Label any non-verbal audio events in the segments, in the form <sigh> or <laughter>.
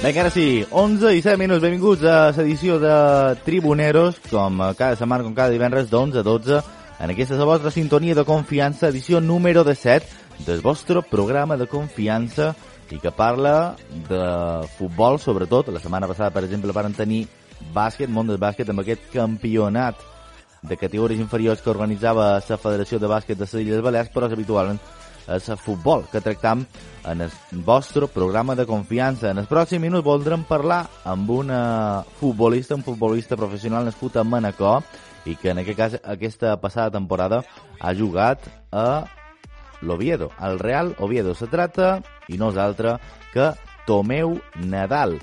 Vinga, ara sí, 11 i 7 minuts, benvinguts a l'edició de Tribuneros, com cada setmana, com cada divendres, d'11 a 12, en aquesta és la vostra sintonia de confiança, edició número 17 del vostre programa de confiança i que parla de futbol, sobretot. La setmana passada, per exemple, van tenir bàsquet, món del bàsquet, amb aquest campionat de categories inferiors que organitzava la Federació de Bàsquet de les Illes Balears, però habitualment és el futbol que tractam en el vostre programa de confiança. En els pròxims minuts voldrem parlar amb una futbolista, un futbolista professional nascut a Manacor i que en aquest cas aquesta passada temporada ha jugat a l'Oviedo, al Real Oviedo. Se trata, i no és altre, que Tomeu Nadal.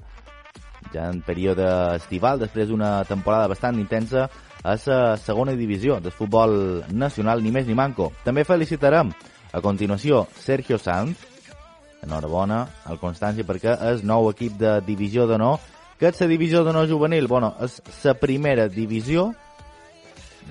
Ja en període estival, després d'una temporada bastant intensa, a la segona divisió del futbol nacional, ni més ni manco. També felicitarem a continuació, Sergio Sanz, enhorabona al Constància perquè és nou equip de divisió de no, que és la divisió de no juvenil, bueno, és la primera divisió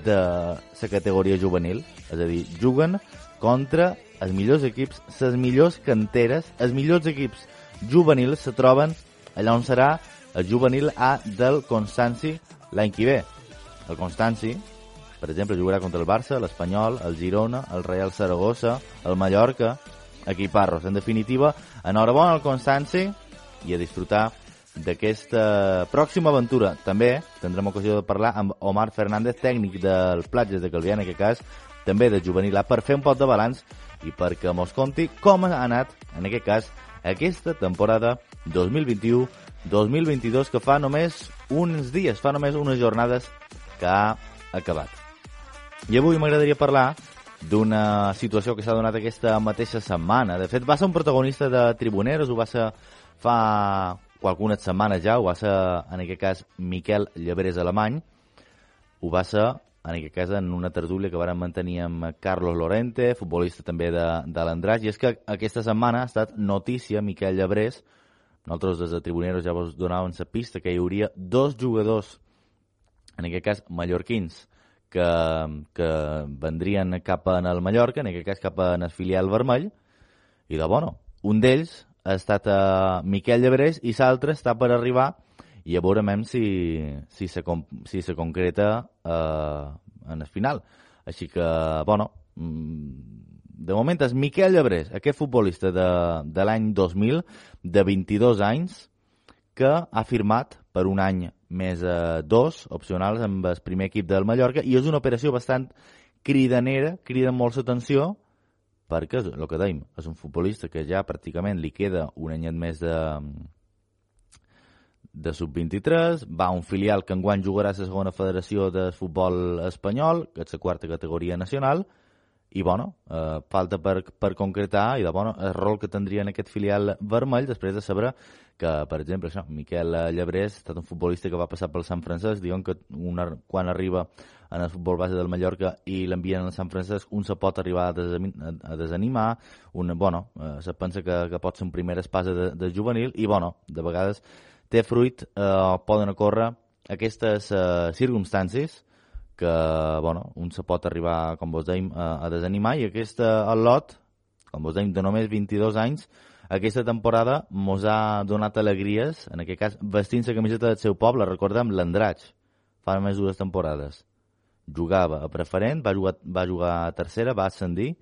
de la categoria juvenil, és a dir, juguen contra els millors equips, les millors canteres, els millors equips juvenils se troben allà on serà el juvenil A del Constanci l'any que ve. El Constanci per exemple, jugarà contra el Barça, l'Espanyol, el Girona, el Real Saragossa, el Mallorca, equiparros. En definitiva, enhorabona al Constanci i a disfrutar d'aquesta pròxima aventura. També tindrem ocasió de parlar amb Omar Fernández, tècnic dels platges de Calvià, en aquest cas, també de juvenil A, per fer un pot de balanç i perquè mos conti com ha anat, en aquest cas, aquesta temporada 2021-2022 que fa només uns dies, fa només unes jornades que ha acabat. I avui m'agradaria parlar d'una situació que s'ha donat aquesta mateixa setmana. De fet, va ser un protagonista de Tribuneros, ho va ser fa qualcunes setmanes ja, ho va ser, en aquest cas, Miquel Llebrés Alemany, ho va ser, en aquest cas, en una tertúlia que vàrem mantenir amb Carlos Lorente, futbolista també de, de l'Andràs, i és que aquesta setmana ha estat notícia Miquel Llebrés, nosaltres des de Tribuneros ja vos donàvem la pista que hi hauria dos jugadors, en aquest cas mallorquins, que, que vendrien cap en el Mallorca, en aquest cas cap en el filial vermell, i de bueno, un d'ells ha estat a Miquel Llebrés i l'altre està per arribar i a veure si, si, se, si se concreta eh, en el final. Així que, bueno, mm, de moment és Miquel Llebrés, aquest futbolista de, de l'any 2000, de 22 anys, que ha firmat per un any més eh, dos opcionals amb el primer equip del Mallorca i és una operació bastant cridanera, crida molt l'atenció perquè, el que dèiem, és un futbolista que ja pràcticament li queda un anyet més de, de sub-23, va a un filial que enguany jugarà a la segona federació de futbol espanyol, que és la quarta categoria nacional, i bueno, eh, falta per, per concretar i de bueno, el rol que tindria en aquest filial vermell després de saber que, per exemple, això, Miquel Llebrés ha estat un futbolista que va passar pel Sant Francesc, diuen que una, quan arriba en el futbol base del Mallorca i l'envien al Sant Francesc, un se pot arribar a, desanimar, a desanimar, un, bueno, eh, se pensa que, que pot ser un primer espasa de, de juvenil i, bueno, de vegades té fruit, eh, poden ocórrer aquestes eh, circumstàncies que, bueno, un se pot arribar, com vos deim, a, a desanimar i aquesta, el lot, com vos deim, de només 22 anys, aquesta temporada mos ha donat alegries, en aquest cas vestint la camiseta del seu poble, recordem l'Andratx, fa només dues temporades. Jugava a preferent, va jugar, va jugar a tercera, va ascendir,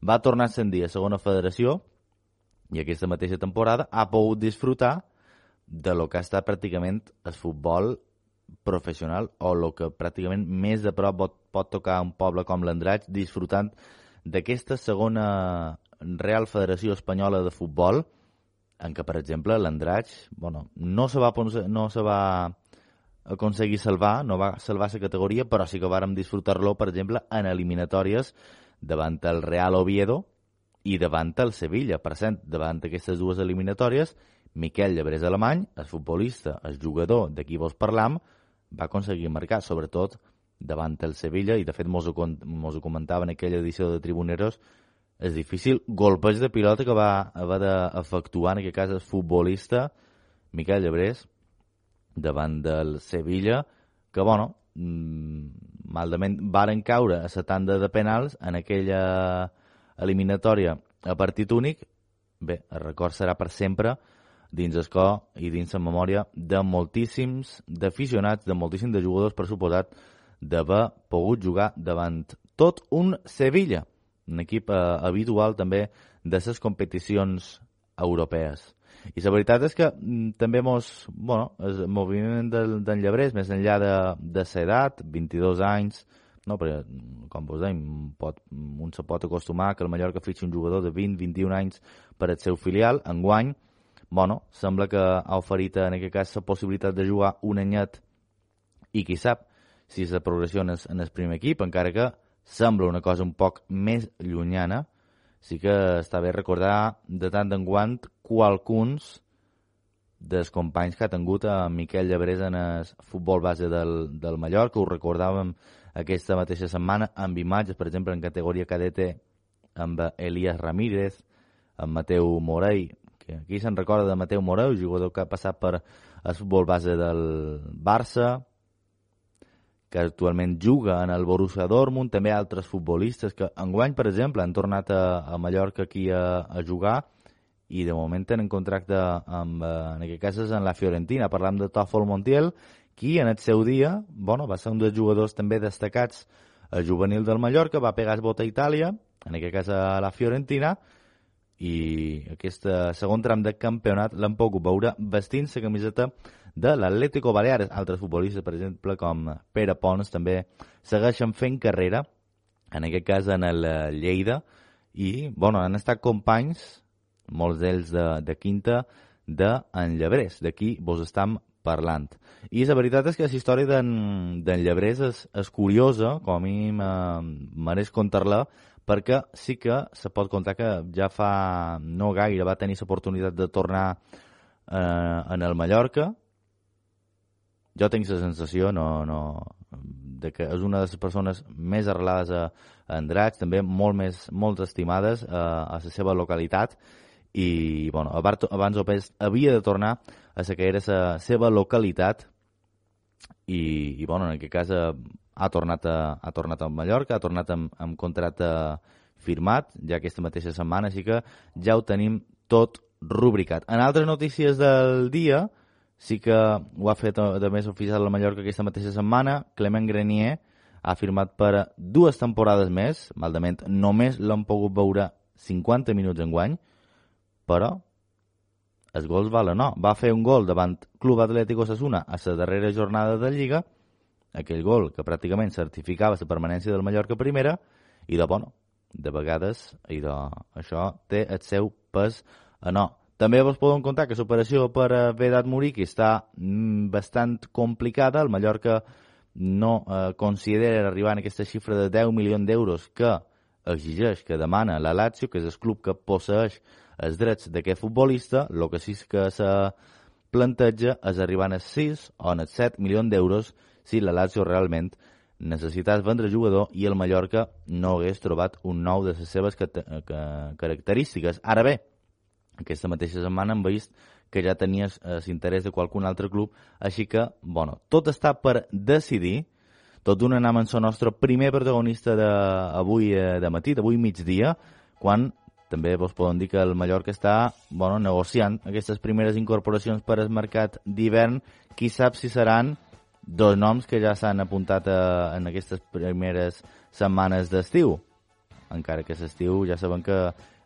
va tornar a ascendir a segona federació i aquesta mateixa temporada ha pogut disfrutar de lo que ha estat pràcticament el futbol professional o el que pràcticament més de prop pot, pot tocar un poble com l'Andratx disfrutant d'aquesta segona Real Federació Espanyola de Futbol en què, per exemple, l'Andratx bueno, no se va, no se va aconseguir salvar, no va salvar la categoria, però sí que vàrem disfrutar-lo, per exemple, en eliminatòries davant el Real Oviedo i davant el Sevilla. Per cert, davant aquestes dues eliminatòries, Miquel Llebrés Alemany, el futbolista, el jugador de qui vos parlam, va aconseguir marcar, sobretot davant el Sevilla, i de fet mos ho, mos ho comentava en aquella edició de Tribuneros, és difícil golpeig de pilota que va haver d'efectuar, en aquest cas el futbolista Miquel Llebrés, davant del Sevilla, que, bueno, mm, maldament varen caure a la tanda de penals en aquella eliminatòria a partit únic. Bé, el record serà per sempre dins el cor i dins la memòria de moltíssims d'aficionats, de moltíssims de jugadors, per suposat, d'haver pogut jugar davant tot un Sevilla, un equip eh, habitual també de les competicions europees. I la veritat és que mm, també mos, bueno, el moviment del, del Llebrés, més enllà de, de l'edat, 22 anys, no? perquè, com vos deim, pot, un se pot acostumar que el Mallorca fitxi un jugador de 20-21 anys per al seu filial, enguany, bueno, sembla que ha oferit en aquest cas la possibilitat de jugar un anyet i qui sap si la progressió en el, primer equip, encara que sembla una cosa un poc més llunyana, sí que està bé recordar de tant en quant qualcuns dels companys que ha tingut a Miquel Llebrés en el futbol base del, del Mallorca. Ho recordàvem aquesta mateixa setmana amb imatges, per exemple, en categoria cadete amb Elias Ramírez, amb Mateu Morell, que aquí se'n recorda de Mateu Morell, jugador que ha passat per el futbol base del Barça, que actualment juga en el Borussia Dortmund, també altres futbolistes que enguany, per exemple, han tornat a, a Mallorca aquí a, a jugar i de moment tenen contracte amb, eh, en aquest cas és en la Fiorentina. Parlam de Toffol Montiel, qui en el seu dia bueno, va ser un dels jugadors també destacats a juvenil del Mallorca, va pegar el vot a Itàlia, en aquest cas a la Fiorentina, i aquest segon tram de campionat l'han pogut veure vestint la camiseta de l'Atlético Baleares. Altres futbolistes, per exemple, com Pere Pons, també segueixen fent carrera, en aquest cas en el Lleida, i bueno, han estat companys, molts d'ells de, de quinta, d'en Llebrés, d'aquí vos estam parlant. I la veritat és que la història d'en Llebrés és, és curiosa, com a mi mereix contar-la, perquè sí que se pot contar que ja fa no gaire va tenir l'oportunitat de tornar eh, en el Mallorca. Jo tinc la sensació no, no, de que és una de les persones més arrelades a, a Andratx, també molt més molt estimades a, a la seva localitat i bueno, abans o més havia de tornar a la que era la seva localitat i, i bueno, en aquest cas eh, ha tornat a, ha tornat a Mallorca, ha tornat amb, amb contracte firmat ja aquesta mateixa setmana, així que ja ho tenim tot rubricat. En altres notícies del dia, sí que ho ha fet de més oficial la Mallorca aquesta mateixa setmana, Clement Grenier ha firmat per dues temporades més, maldament només l'han pogut veure 50 minuts en guany, però els gols valen no. Va fer un gol davant Club Atlético Sassuna a la darrera jornada de Lliga aquell gol que pràcticament certificava la permanència del Mallorca primera i de, bueno, de vegades i de, això té el seu pes a no. També vos podem contar que l'operació per a Vedat Muriqui està mm, bastant complicada. El Mallorca no eh, considera arribar en aquesta xifra de 10 milions d'euros que exigeix, que demana la Lazio, que és el club que posseix els drets d'aquest futbolista. El que sí que se planteja és arribar a 6 o a 7 milions d'euros si la Lazio realment necessités vendre jugador i el Mallorca no hagués trobat un nou de les seves característiques. Ara bé, aquesta mateixa setmana hem vist que ja tenies l'interès de qualcun altre club, així que, bueno, tot està per decidir, tot d'una anam en el nostre primer protagonista d'avui de, de matí, d'avui migdia, quan també vos podem dir que el Mallorca està bueno, negociant aquestes primeres incorporacions per al mercat d'hivern. Qui sap si seran dos noms que ja s'han apuntat a, eh, en aquestes primeres setmanes d'estiu. Encara que l'estiu ja sabem que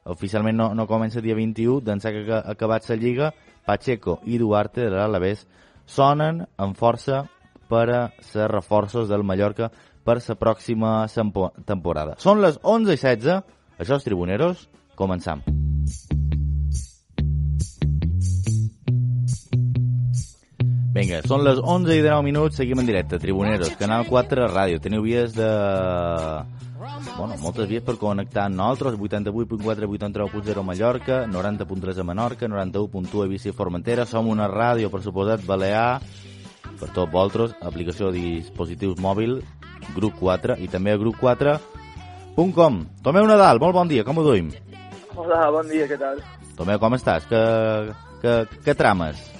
oficialment no, no comença dia 21, d'ençà que ha acabat la Lliga, Pacheco i Duarte de l'Alavés sonen amb força per a ser reforços del Mallorca per la pròxima temporada. Són les 11 i 16, això és Tribuneros, començam. Vinga, són les 11 i 19 minuts, seguim en directe. Tribuneros, Canal 4 Ràdio. Teniu vies de... Bueno, moltes vies per connectar amb nosaltres, 88.4, 89.0 Mallorca, 90.3 a Menorca, 91.1 a Bici Formentera. Som una ràdio, per suposat, balear, per tots vosaltres, aplicació de dispositius mòbil, grup 4, i també a grup4.com. Tomeu Nadal, molt bon dia, com ho duim? Hola, bon dia, què tal? Tomeu, com estàs? Que, que, que trames?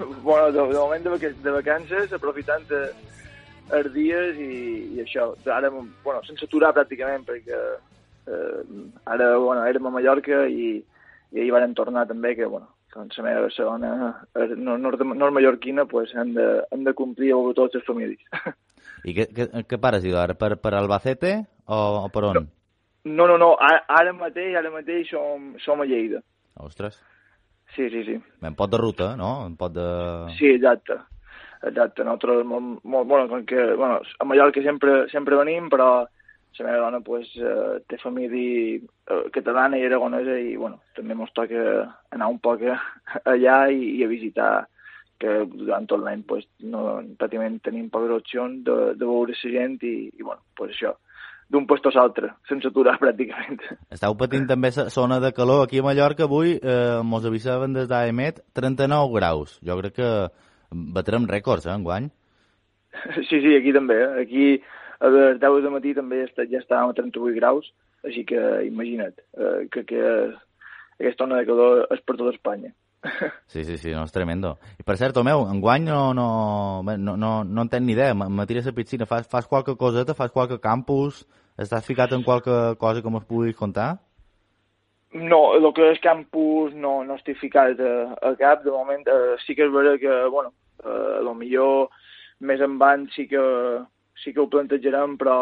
<laughs> bueno, de, de moment de, de vacances, aprofitant de, els dies i, i això. Ara, bueno, sense aturar pràcticament, perquè eh, ara, bueno, érem a Mallorca i, i ahir van tornar també, que, bueno, doncs la meva segona nord, nord mallorquina pues, hem, de, hem de complir amb totes les famílies. I què, què, què pares, ara? Per, per Albacete o, o per on? No, no, no, ara, ara mateix, ara mateix som, som a Lleida. Ostres. Sí, sí, sí. En pot de ruta, no? En pot de... Sí, exacte. Exacte, nosaltres, molt, molt, bueno, com que, bueno, a Mallorca sempre, sempre venim, però la meva dona pues, eh, té família eh, catalana i aragonesa i bueno, també ens toca anar un poc <laughs> allà i, i a visitar que durant tot l'any pues, no, pràcticament tenim poques opcions de, de veure la gent i, i bueno, pues això, d'un lloc a l'altre, sense aturar <laughs> pràcticament. Estau patint també la zona de calor. Aquí a Mallorca avui eh, mos avisaven des d'AEMET 39 graus. Jo crec que batrem rècords, eh, enguany. <laughs> Sí, sí, aquí també. Eh? Aquí a les 10 de matí també ja, estàvem a 38 graus, així que imagina't eh, que, que aquesta ona de calor és per tota Espanya. <laughs> Sí, sí, sí, no, és tremendo. I per cert, Tomeu, enguany no, no, no, no, no en tenc ni idea, me tires a piscina, fas, fas qualque coseta, fas qualque campus, estàs ficat en qualque cosa que m'ho puguis contar? No, el que és campus no, no estic ficat a, a cap, de moment eh, sí que és vera que, bueno, eh, a lo millor més endavant sí que, sí que ho plantejarem, però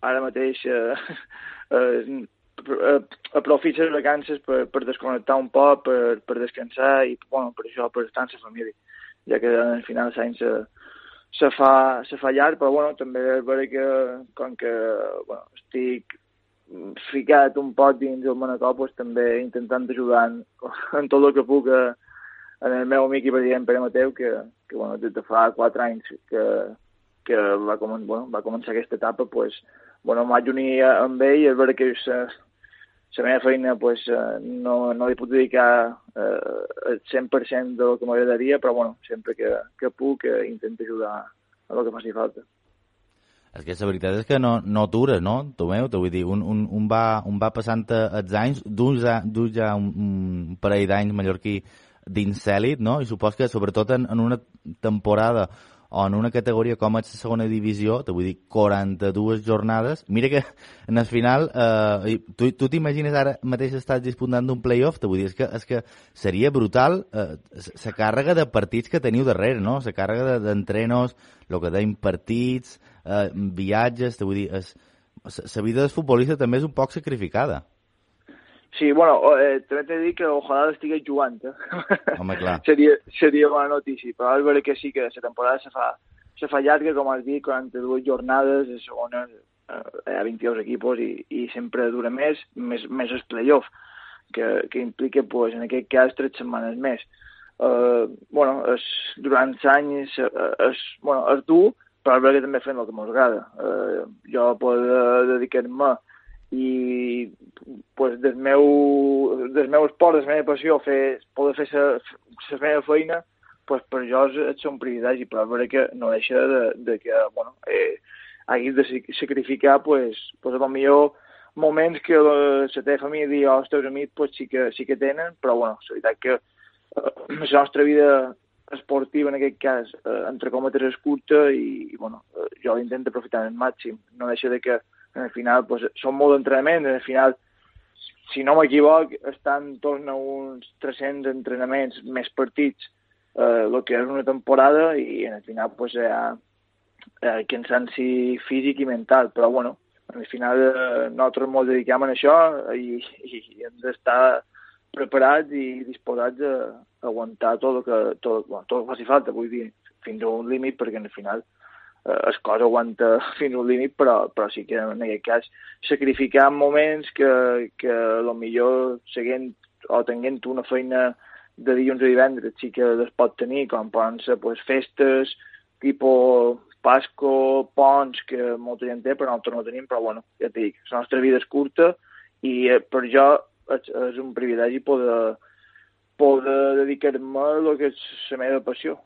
ara mateix eh, <laughs> eh, Eh, aprofita les vacances per, per desconnectar un poc, per, per descansar i bueno, per això, per estar amb la família, ja que al final l'any se, fa, se fa llarg, però bueno, també és vera que com que bueno, estic ficat un poc dins el Manacor, pues, també intentant ajudar en, en tot el que puc a, en el meu amic i president Pere Mateu, que, que bueno, des de fa quatre anys que, que va, comen bueno, va començar aquesta etapa, pues, bueno, m'haig unir amb ell, és vera que la meva feina pues, eh, no, no li puc dedicar eh, el 100% del que m'agradaria, però bueno, sempre que, que puc eh, intento ajudar a el que faci falta. És que la veritat és que no, no atures, no, Tomeu? Te vull dir, un, un, un, va, un va passant els anys, d'un ja, ja un, un parell d'anys mallorquí dins cèlit, no? I supos que sobretot en, en una temporada o en una categoria com és la segona divisió, te vull dir, 42 jornades. Mira que en el final, eh, tu tu t'imagines ara mateix estàs disputant d'un playoff, te vull dir, és que, és que seria brutal eh, la càrrega de partits que teniu darrere, no? La càrrega d'entrenos, de, el que deim partits, eh, viatges, te vull dir, la vida del futbolista també és un poc sacrificada. Sí, bueno, eh, també t'he dit que ojalà estigués jugant. Eh? Home, clar. <laughs> seria, seria bona notícia, però és veritat que sí que la temporada se fa, se fa llarga, com has dit, 42 jornades, de segona eh, hi ha 22 equipos i, i sempre dura més, més, més el playoff, que, que implica, pues, en aquest cas, tres setmanes més. Uh, bueno, és, durant anys és, és, bueno, és dur, però és veritat que també fem el que m'agrada. Uh, jo puc dedicar-me i pues, del, meu, del meu esport, de la meva passió, fer, poder fer la meva feina, pues, per jo és, és un privilegi, però és que no deixa de, de que bueno, eh, haguis de sacrificar pues, pues, a millor moments que la, la teva família o els teus amics pues, sí, que, sí que tenen, però bueno, la veritat que eh, la nostra vida esportiva en aquest cas, eh, entre cometes, és curta i, i bueno, eh, jo l'intento aprofitar al màxim. No deixa de que al final pues, són molt d'entrenament, al final, si no m'equivoc, estan torn a uns 300 entrenaments més partits eh, el que és una temporada i al final pues, hi ha eh, cansanci físic i mental, però bueno, al final eh, nosaltres ens dediquem a això i, i hem d'estar preparats i disposats a aguantar tot el que, tot, bueno, tot el que faci falta, vull dir, fins a un límit, perquè al final el cos aguanta <laughs> fins al límit, però, però sí que en aquest cas sacrificar moments que, que a millor seguint o tenint una feina de dilluns a divendres sí que es pot tenir, com poden ser pues, festes, tipus Pasco, ponts, que molta gent té, però nosaltres no tenim, però bueno, ja t'he dit, la nostra vida és curta i eh, per jo és, és un privilegi poder, poder dedicar-me a el que és la meva passió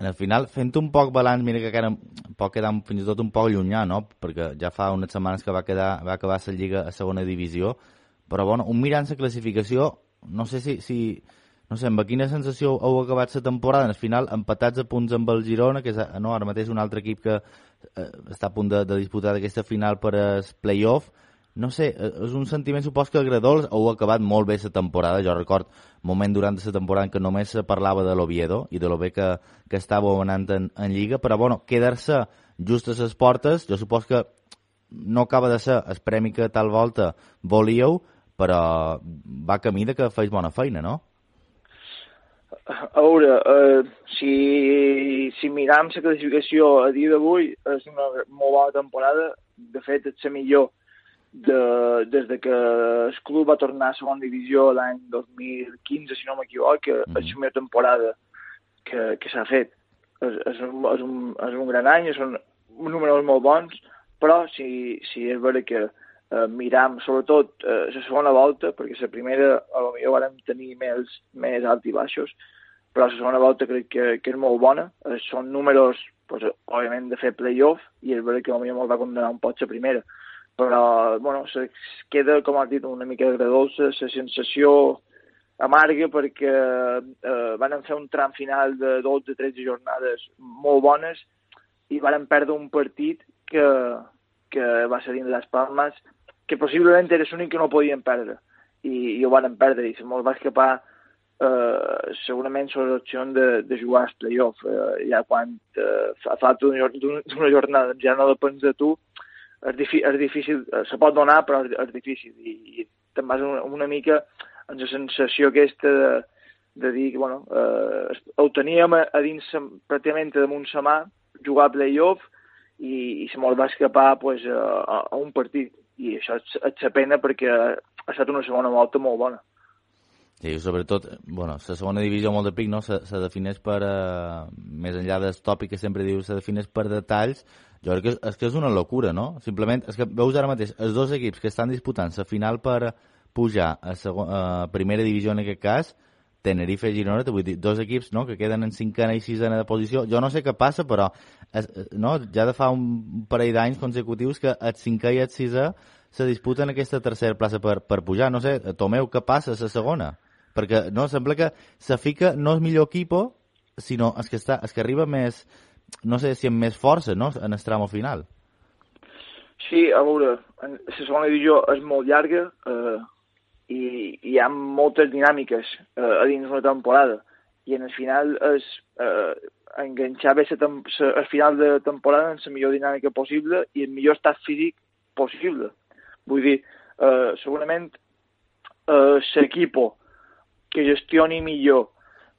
en el final, fent un poc balanç, mira que encara pot quedar fins i tot un poc llunyà, no? Perquè ja fa unes setmanes que va, quedar, va acabar la Lliga a segona divisió, però bueno, un mirant la classificació, no sé si, si no sé, amb quina sensació heu acabat la temporada, al final empatats a punts amb el Girona, que és no, ara mateix un altre equip que eh, està a punt de, de disputar aquesta final per el playoff, no sé, eh, és un sentiment supos que agradós, heu acabat molt bé la temporada, jo record moment durant la temporada que només se parlava de l'Oviedo i de lo bé que, que estava anant en, en Lliga, però bueno, quedar-se just a les portes, jo supos que no acaba de ser el premi que tal volta volíeu, però va camí de que feis bona feina, no? A veure, eh, si, si miram la classificació a dia d'avui, és una molt bona temporada. De fet, és la millor de, des de que el club va tornar a segona divisió l'any 2015, si no m'equivoc, mm -hmm. és la millor temporada que, que s'ha fet. És, és, un, és, un, és un gran any, són números molt bons, però si, si és vera que eh, miram sobretot eh, la segona volta, perquè la primera a lo millor vam tenir més, més alt i baixos, però la segona volta crec que, que és molt bona. Eh, són números, pues, òbviament, de fer playoff, i és vera que a lo millor va condenar un poc la primera però bueno, se queda, com has dit, una mica agradolça, la sensació amarga perquè eh, van fer un tram final de 12-13 jornades molt bones i van perdre un partit que, que va ser dins les Palmes, que possiblement era l'únic que no podien perdre. I, i ho van perdre. I se molt va escapar eh, segurament sobre l'opció de, de jugar als playoff. Eh, ja quan eh, fa falta d'una jornada ja no depens de tu és, és difícil, eh, se pot donar, però és, és difícil. I, i te'n vas una, una mica amb la sensació aquesta de, de dir que, bueno, eh, ho teníem a, a dins, pràcticament damunt sa mà, jugar a play-off, i, i se molt va escapar pues, a, a un partit. I això és, és pena perquè ha estat una segona volta molt bona. Sí, sobretot, bueno, la segona divisió molt de pic, no? Se, se defineix per, uh, més enllà del tòpic que sempre diu, se defineix per detalls, jo crec que és, és que és una locura, no? Simplement, és que veus ara mateix els dos equips que estan disputant la final per pujar a, segon, a primera divisió en aquest cas, Tenerife i Girona, vull dir, dos equips no, que queden en cinquena i sisena de posició. Jo no sé què passa, però és, no, ja de fa un parell d'anys consecutius que el cinquè i el sisè se disputen aquesta tercera plaça per, per pujar. No sé, Tomeu, què passa a la segona? Perquè no, sembla que se fica no és millor equipo, sinó és que, està, és que arriba més, no sé si amb més força, no?, en el tramo final. Sí, a veure, la segona divisió és molt llarga eh, i, i hi ha moltes dinàmiques eh, a dins una temporada i en el final és eh, enganxar bé el final de temporada en la millor dinàmica possible i el millor estat físic possible. Vull dir, eh, segurament eh, l'equipo que gestioni millor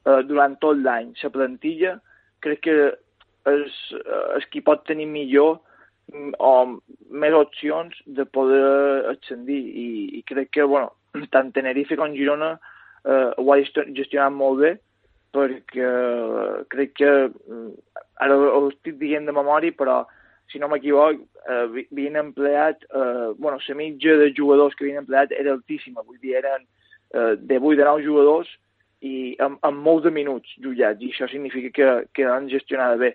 eh, durant tot l'any la plantilla, crec que és, és eh, qui pot tenir millor mm, o més opcions de poder ascendir. I, i crec que bueno, <clears throat> tant Tenerife com Girona eh, ho ha gestionat molt bé perquè eh, crec que mm, ara ho estic dient de memòria però si no m'equivoc, eh, havien empleat, eh, bueno, la mitja de jugadors que havien empleat era altíssima, vull dir, eren eh, de 8 de 9 jugadors i amb, amb molts de minuts jutjats, i això significa que, que han gestionat bé.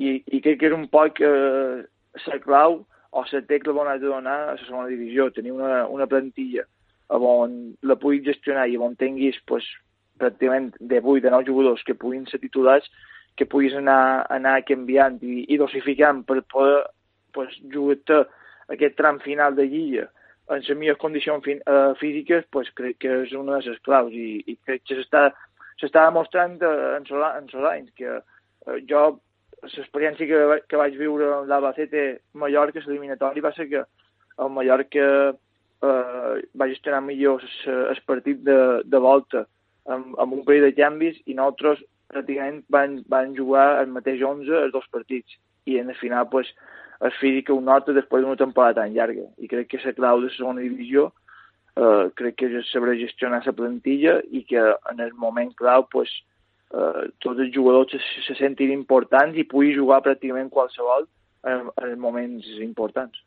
I, i crec que és un poc eh, la clau o la tecla on has de donar a la segona divisió, tenir una, una plantilla on la puguis gestionar i on tinguis pues, pràcticament de 8 de 9 jugadors que puguin ser titulars, que puguis anar, anar canviant i, i dosificant per poder pues, jugar aquest tram final de lliga en les millors condicions fin, uh, físiques, pues, crec que és una de les claus i, i crec que s'està demostrant uh, en, en Solans que uh, jo l'experiència que, que vaig viure amb l'Albacete Mallorca, l'eliminatori, va ser que el Mallorca eh, va gestionar millor el partit de, de volta amb, amb un parell de canvis i nosaltres pràcticament van, van jugar el mateix 11 els dos partits. I en el final pues, es fica que un nota després d'una temporada tan llarga i crec que la clau de la segona divisió eh, crec que és saber gestionar la plantilla i que en el moment clau pues, eh, tots els jugadors se, se sentin importants i pugui jugar pràcticament qualsevol en, en moments importants.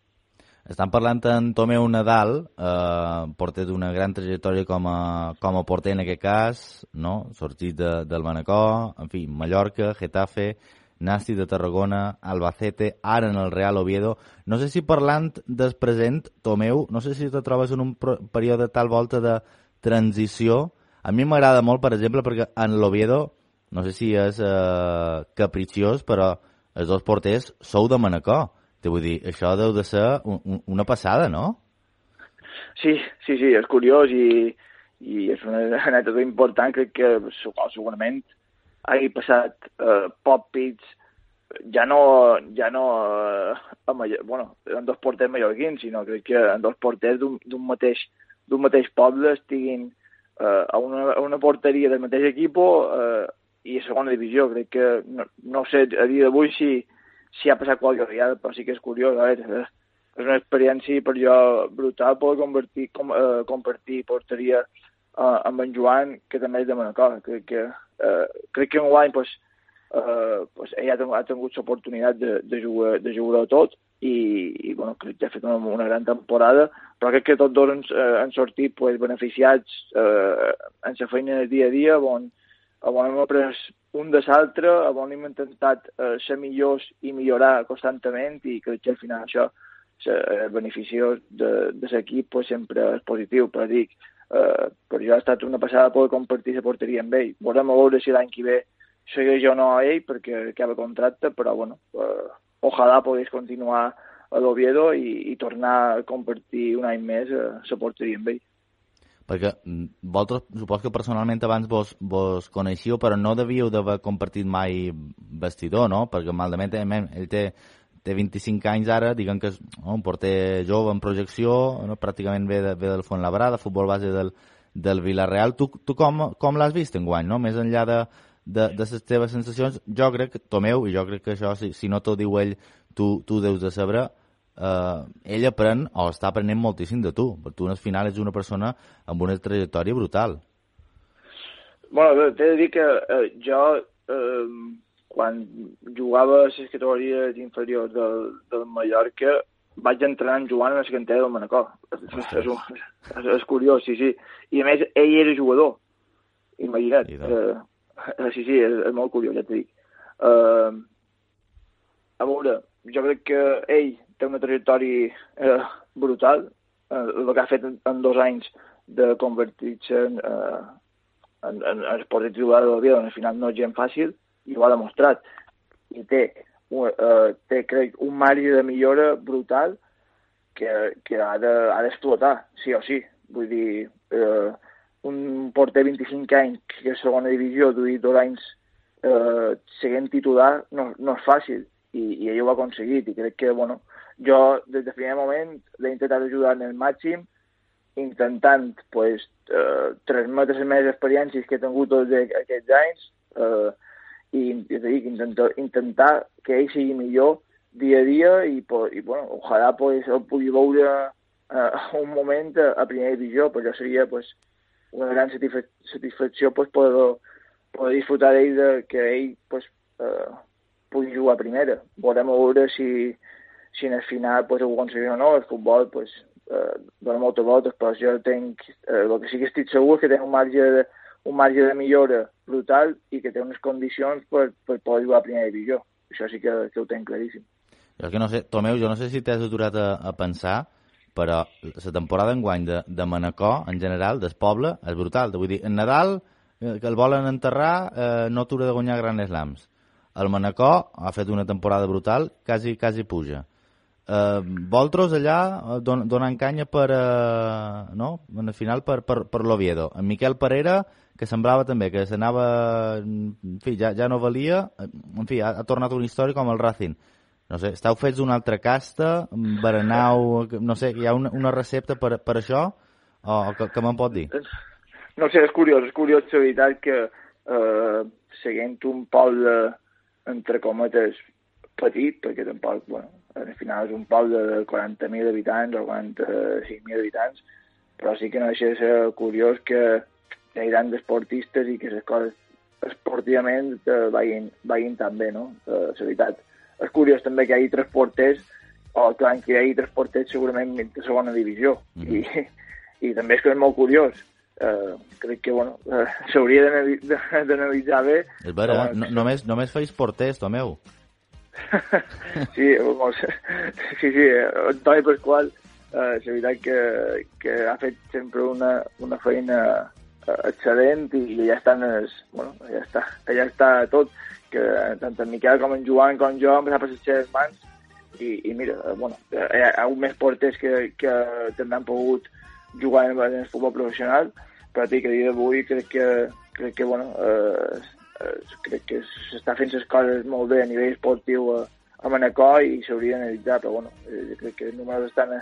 Estan parlant en Tomeu Nadal, eh, porter d'una gran trajectòria com a, com a porter en aquest cas, no? sortit de, del Manacor, en fi, Mallorca, Getafe, Nasti de Tarragona, Albacete, ara en el Real Oviedo. No sé si parlant del present, Tomeu, no sé si te trobes en un període tal volta de transició a mi m'agrada molt, per exemple, perquè en l'Oviedo, no sé si és eh, capriciós, però els dos porters sou de Manacor. Te vull dir, això deu de ser un, un, una passada, no? Sí, sí, sí, és curiós i, i és una anècdota important, crec que segurament hagi passat eh, pop pits ja no, ja no eh, amb, bueno, en dos porters mallorquins, sinó crec que en dos porters d'un mateix, mateix poble estiguin eh, a, una, a una porteria del mateix equip eh, i a segona divisió. Crec que, no, no sé a dia d'avui si, si ha passat qualque vegada, però sí que és curiós. A veure, és una experiència per jo brutal poder convertir, com, eh, compartir porteria eh, amb en Joan, que també és de Manacor. Crec que, eh, crec que en guany pues, eh, pues, ell ha, ha tingut l'oportunitat de, de, jugar, de jugar a tot i, i bueno, crec que ha fet una, una gran temporada, però crec que tots dos han, eh, han sortit pues, beneficiats eh, en la feina del dia a dia, on, on hem après un de l'altre, on hem intentat eh, ser millors i millorar constantment i crec que al final això el benefici de, de l'equip pues, sempre és positiu, però dic, eh, per jo ha estat una passada poder compartir la porteria amb ell. Volem veure si l'any que ve segueix o no a ell perquè acaba contracte, però bueno, eh, ojalà pogués continuar a l'Oviedo i, i tornar a compartir un any més a la porteria amb ell. Perquè mm, vosaltres, supos que personalment abans vos, vos coneixíeu, però no devíeu d'haver compartit mai vestidor, no? Perquè malament ell té, té 25 anys ara, diguem que és no, un porter jove en projecció, no? pràcticament ve, de, ve del Labrada, futbol base del, del Villarreal. Tu, tu com, com l'has vist en guany, no? Més enllà de, de, de les teves sensacions, jo crec, Tomeu, i jo crec que això, si, si no t'ho diu ell, tu, tu deus de saber, eh, ell aprèn o està aprenent moltíssim de tu, perquè tu al final ets una persona amb una trajectòria brutal. Bueno, t'he de dir que eh, jo, eh, quan jugava a les categories inferiors del, del Mallorca, vaig entrar en jugant a la cantera del Manacor. És, és, és, és curiós, sí, sí. I a més, ell era jugador. Imagina't. Eh, Eh, sí, sí, és, és molt curiós, ja t'ho dic. Uh, a veure, jo crec que ell té una trajectòria uh, brutal, uh, el que ha fet en, en dos anys de convertir-se en, uh, en, en, en esport titular de la vida, al final no és gent fàcil, i ho ha demostrat. I té, uh, té crec, un marge de millora brutal que, que ha d'explotar, de, sí o sí. Vull dir, uh, un porter 25 anys que és segona divisió, duit dos anys eh, seguint titular, no, no és fàcil, i, i ell ho ha aconseguit, i crec que, bueno, jo des del primer moment l'he intentat ajudar en el màxim, intentant pues, eh, transmetre les meves experiències que he tingut tots aquests anys eh, i, és a dir, intentar, intentar que ell sigui millor dia a dia i, i bueno, ojalà pues, el pugui veure eh, un moment a, a primera divisió, però seria pues, una gran satisfacció pues, poder, poder disfrutar d'ell de que ell pues, eh, pugui jugar a primera. Volem veure si, si en el final pues, ho aconseguim o no. El futbol pues, eh, dona moltes voltes, però jo tenc, eh, el que sí que estic segur és que té un marge de, un marge de millora brutal i que té unes condicions per, per poder jugar a primera divisió. Això sí que, que ho tenc claríssim. Jo que no sé, Tomeu, jo no sé si t'has aturat a, a pensar però la temporada enguany de, de Manacor, en general, del poble, és brutal. Vull dir, en Nadal, eh, que el volen enterrar, eh, no t'haurà de guanyar grans slams. El Manacor ha fet una temporada brutal, quasi, quasi puja. Eh, Voltros allà eh, don, donant canya per, eh, no? en el final per, per, per l'Oviedo. En Miquel Parera, que semblava també que s'anava... En fi, ja, ja no valia. En fi, ha, ha tornat una història com el Racing no sé, estàu fets d'una altra casta, berenau, no sé, hi ha una, una recepta per, per això? O que, que me'n pot dir? No sé, és curiós, és curiós la veritat que eh, seguint un poble, entre cometes, petit, perquè tampoc, bueno, al final és un poble de 40.000 habitants o 45.000 habitants, però sí que no deixa de ser curiós que hi ha grans esportistes i que les coses esportivament eh, vagin, vagin tan bé, no? Eh, la veritat és curiós també que hi hagi tres porters, o que hi hagi tres porters segurament de segona divisió, mm -hmm. I, i també és que és molt curiós. Uh, crec que bueno, uh, s'hauria d'analitzar bé. És vera, no, només, només feis porters, Tomeu. <laughs> sí, doncs, sí, sí, Antoni Pasqual, uh, és veritat que, que ha fet sempre una, una feina excel·lent i ja estan, es, bueno, ja està, ja està tot que tant en Miquel com en Joan com jo em passar per les seves mans i, i mira, eh, bueno, hi ha, hi ha més porters que, que també han pogut jugant en el futbol professional, però que a dia d'avui crec que, crec que, bueno, eh, eh, crec que s'està fent les coses molt bé a nivell esportiu a, a Manacor i s'hauria d'analitzar, però bueno, eh, crec que els números estan,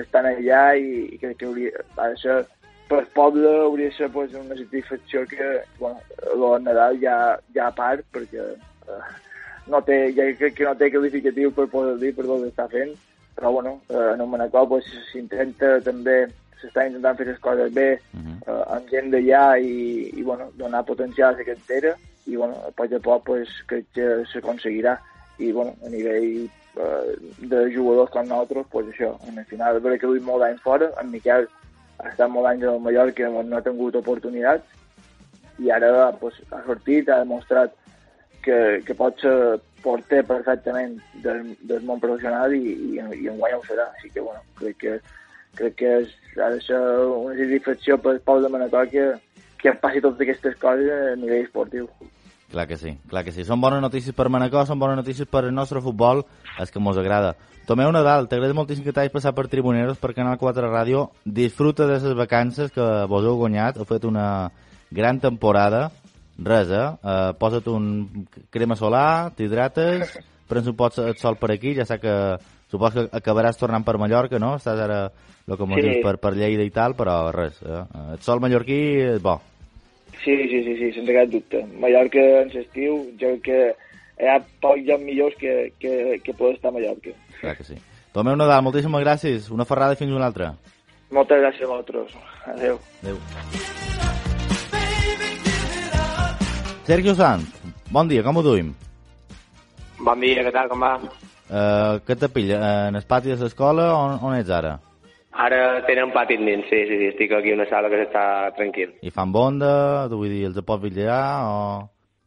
estan allà i, i crec que hauria, ha de ser per poble hauria de ser pues, una satisfacció que, bueno, el Nadal ja, ja a part, perquè eh, no té, ja crec que no té qualificatiu per poder dir per tot està fent, però bueno, eh, en el Manacor pues, s'intenta també s'està intentant fer les coses bé uh -huh. eh, amb gent d'allà i, i bueno, donar potencial a la cantera i bueno, a poc a poc pues, crec que s'aconseguirà i bueno, a nivell eh, de jugadors com nosaltres, pues això, en el final, perquè que molt d'anys fora, en Miquel ha estat molt anys a Mallorca no ha tingut oportunitats i ara pues, ha sortit, ha demostrat que, que pot ser porter perfectament del, del món professional i, i, i en guanya ho serà. Així que, bueno, crec que, crec que és, ha de ser una satisfacció per Pau de Manacor que, que passi totes aquestes coses a nivell esportiu. Clar que sí, clar que sí. Són bones notícies per Manacor, són bones notícies per el nostre futbol, és que mos agrada. Tomeu Nadal, t'agrada moltíssim que t'hagis passat per Tribuneros, per Canal 4 Ràdio. Disfruta de les vacances que vos heu guanyat, heu fet una gran temporada, res, eh? uh, posa't un crema solar, t'hidrates, <laughs> prens un pot el sol per aquí, ja sé que supos que acabaràs tornant per Mallorca, no? Estàs ara, el que sí. dius, per, per Lleida i tal, però res, eh? el sol mallorquí és bo. Sí, sí, sí, sí, sense cap dubte. Mallorca en l'estiu, jo crec que hi ha pocs llocs millors que, que, que poder estar a Mallorca. Clar que sí. Tomeu Nadal, moltíssimes gràcies. Una ferrada fins una altra. Moltes gràcies a vosaltres. Adéu. Adéu. Sergio Sanz, bon dia, com ho duim? Bon dia, què tal, com va? Uh, què te pilla? En el pati de l'escola on, on ets ara? Ara tenen pati dins, sí, sí, sí, estic aquí en una sala que està tranquil. I fan bonda? Vull dir, els pots vigilar o...?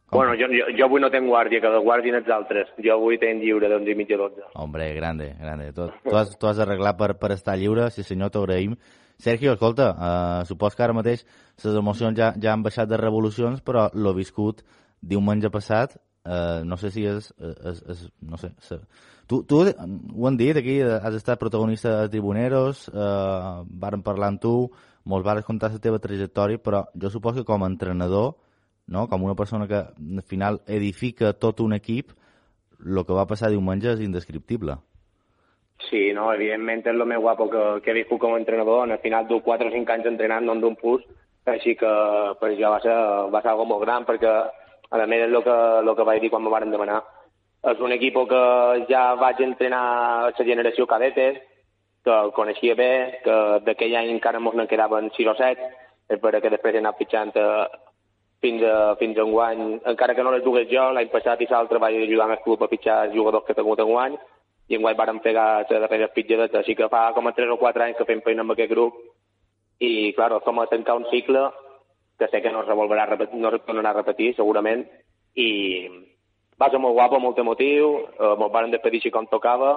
Com? Bueno, jo, jo, jo avui no tenc guàrdia, que la guàrdia els altres. Jo avui tenc lliure d'11 i mitja a 12. Hombre, grande, grande. Tu, tu, has, tu has arreglat per, per estar lliure, sí senyor, t'agraïm. Sergio, escolta, uh, supos que ara mateix les emocions ja, ja han baixat de revolucions, però l'ho viscut diumenge passat, uh, no sé si és... és, és no sé, tu, tu ho han dit aquí, has estat protagonista de Tribuneros, uh, varen parlar amb tu, molts vares contar la teva trajectòria, però jo suposo que com a entrenador, no? com una persona que al final edifica tot un equip, el que va passar diumenge és indescriptible. Sí, no, evidentment és el més guapo que, que he viscut com a entrenador. Al final du 4 o 5 anys entrenant, no en d'un pus, així que per això va ser, va ser algo molt gran, perquè a més és el que, el que vaig dir quan me van demanar. És un equip que ja vaig entrenar a la generació cadetes, que el coneixia bé, que d'aquell any encara mos en quedaven 6 o 7, és per que després he anat pitjant eh, fins a, fins a un guany, encara que no les dugués jo, l'any passat i l'altre vaig ajudar amb el club a pitjar jugadors que he tingut en guany, i en guany vàrem fer la darrera pitjadeta, així que fa com a 3 o 4 anys que fem feina amb aquest grup i, clar, som a tancar un cicle que sé que no es revolverà, no es tornarà a repetir, segurament, i va ser molt guapo, molt emotiu, eh, molt varen despedir així com tocava,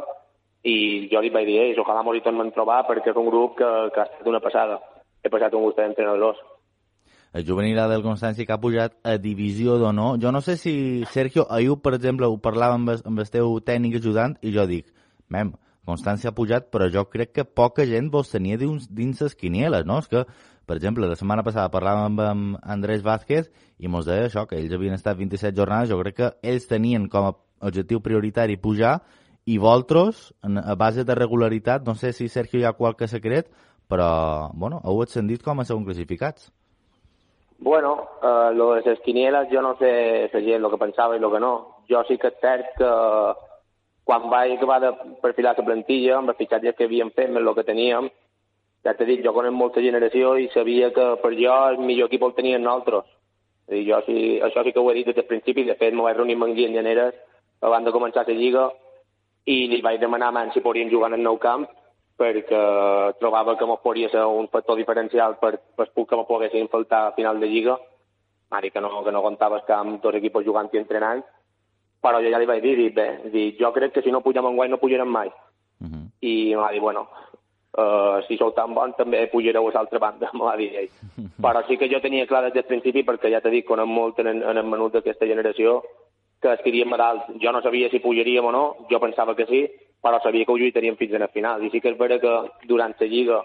i jo li vaig dir, ells, ojalà m'ho tornem a trobar perquè és un grup que, que ha estat una passada. He passat un gust d'entrenadors el juvenil del Constància que ha pujat a divisió d'honor. Jo no sé si, Sergio, ahir, per exemple, ho parlava amb, amb el teu tècnic ajudant i jo dic, mem, Constància ha pujat, però jo crec que poca gent vos tenia dins, dins les quinieles, no? És que, per exemple, la setmana passada parlàvem amb, Andrés Vázquez i mos deia això, que ells havien estat 27 jornades, jo crec que ells tenien com a objectiu prioritari pujar i vosaltres, a base de regularitat, no sé si Sergio hi ha qualque secret, però, bueno, heu ascendit com a segon classificats. Bueno, eh, lo de les quinieles jo no sé la gent el que pensava i el que no. Jo sí que és cert que quan vaig acabar de perfilar la plantilla, amb els fitxatges que havíem fet, amb el que teníem, ja t'he dit, jo conec molta generació i sabia que per jo el millor equip el tenien nosaltres. dir, jo sí, això sí que ho he dit des del principi, de fet m'ho vaig reunir amb en Guillem Llaneres abans de començar la Lliga i li vaig demanar a si podien jugar en el nou camp perquè trobava que mos podria ser un factor diferencial per, per que me poguessin faltar a final de Lliga. Dir que no, que no comptaves que amb dos equips jugant i entrenant, però jo ja li vaig dir, dir bé, dir, jo crec que si no pugem en guany no pujarem mai. Uh -huh. I em va dir, bueno, uh, si sou tan bons també pujareu a l'altra banda, <laughs> m'ho va dir ell. Però sí que jo tenia clar des del principi, perquè ja t'he dit, conec molt en, en el menut d'aquesta generació, que estiríem a dalt. Jo no sabia si pujaríem o no, jo pensava que sí, però sabia que ho lluitaríem fins a la final. I sí que és vera que durant la Lliga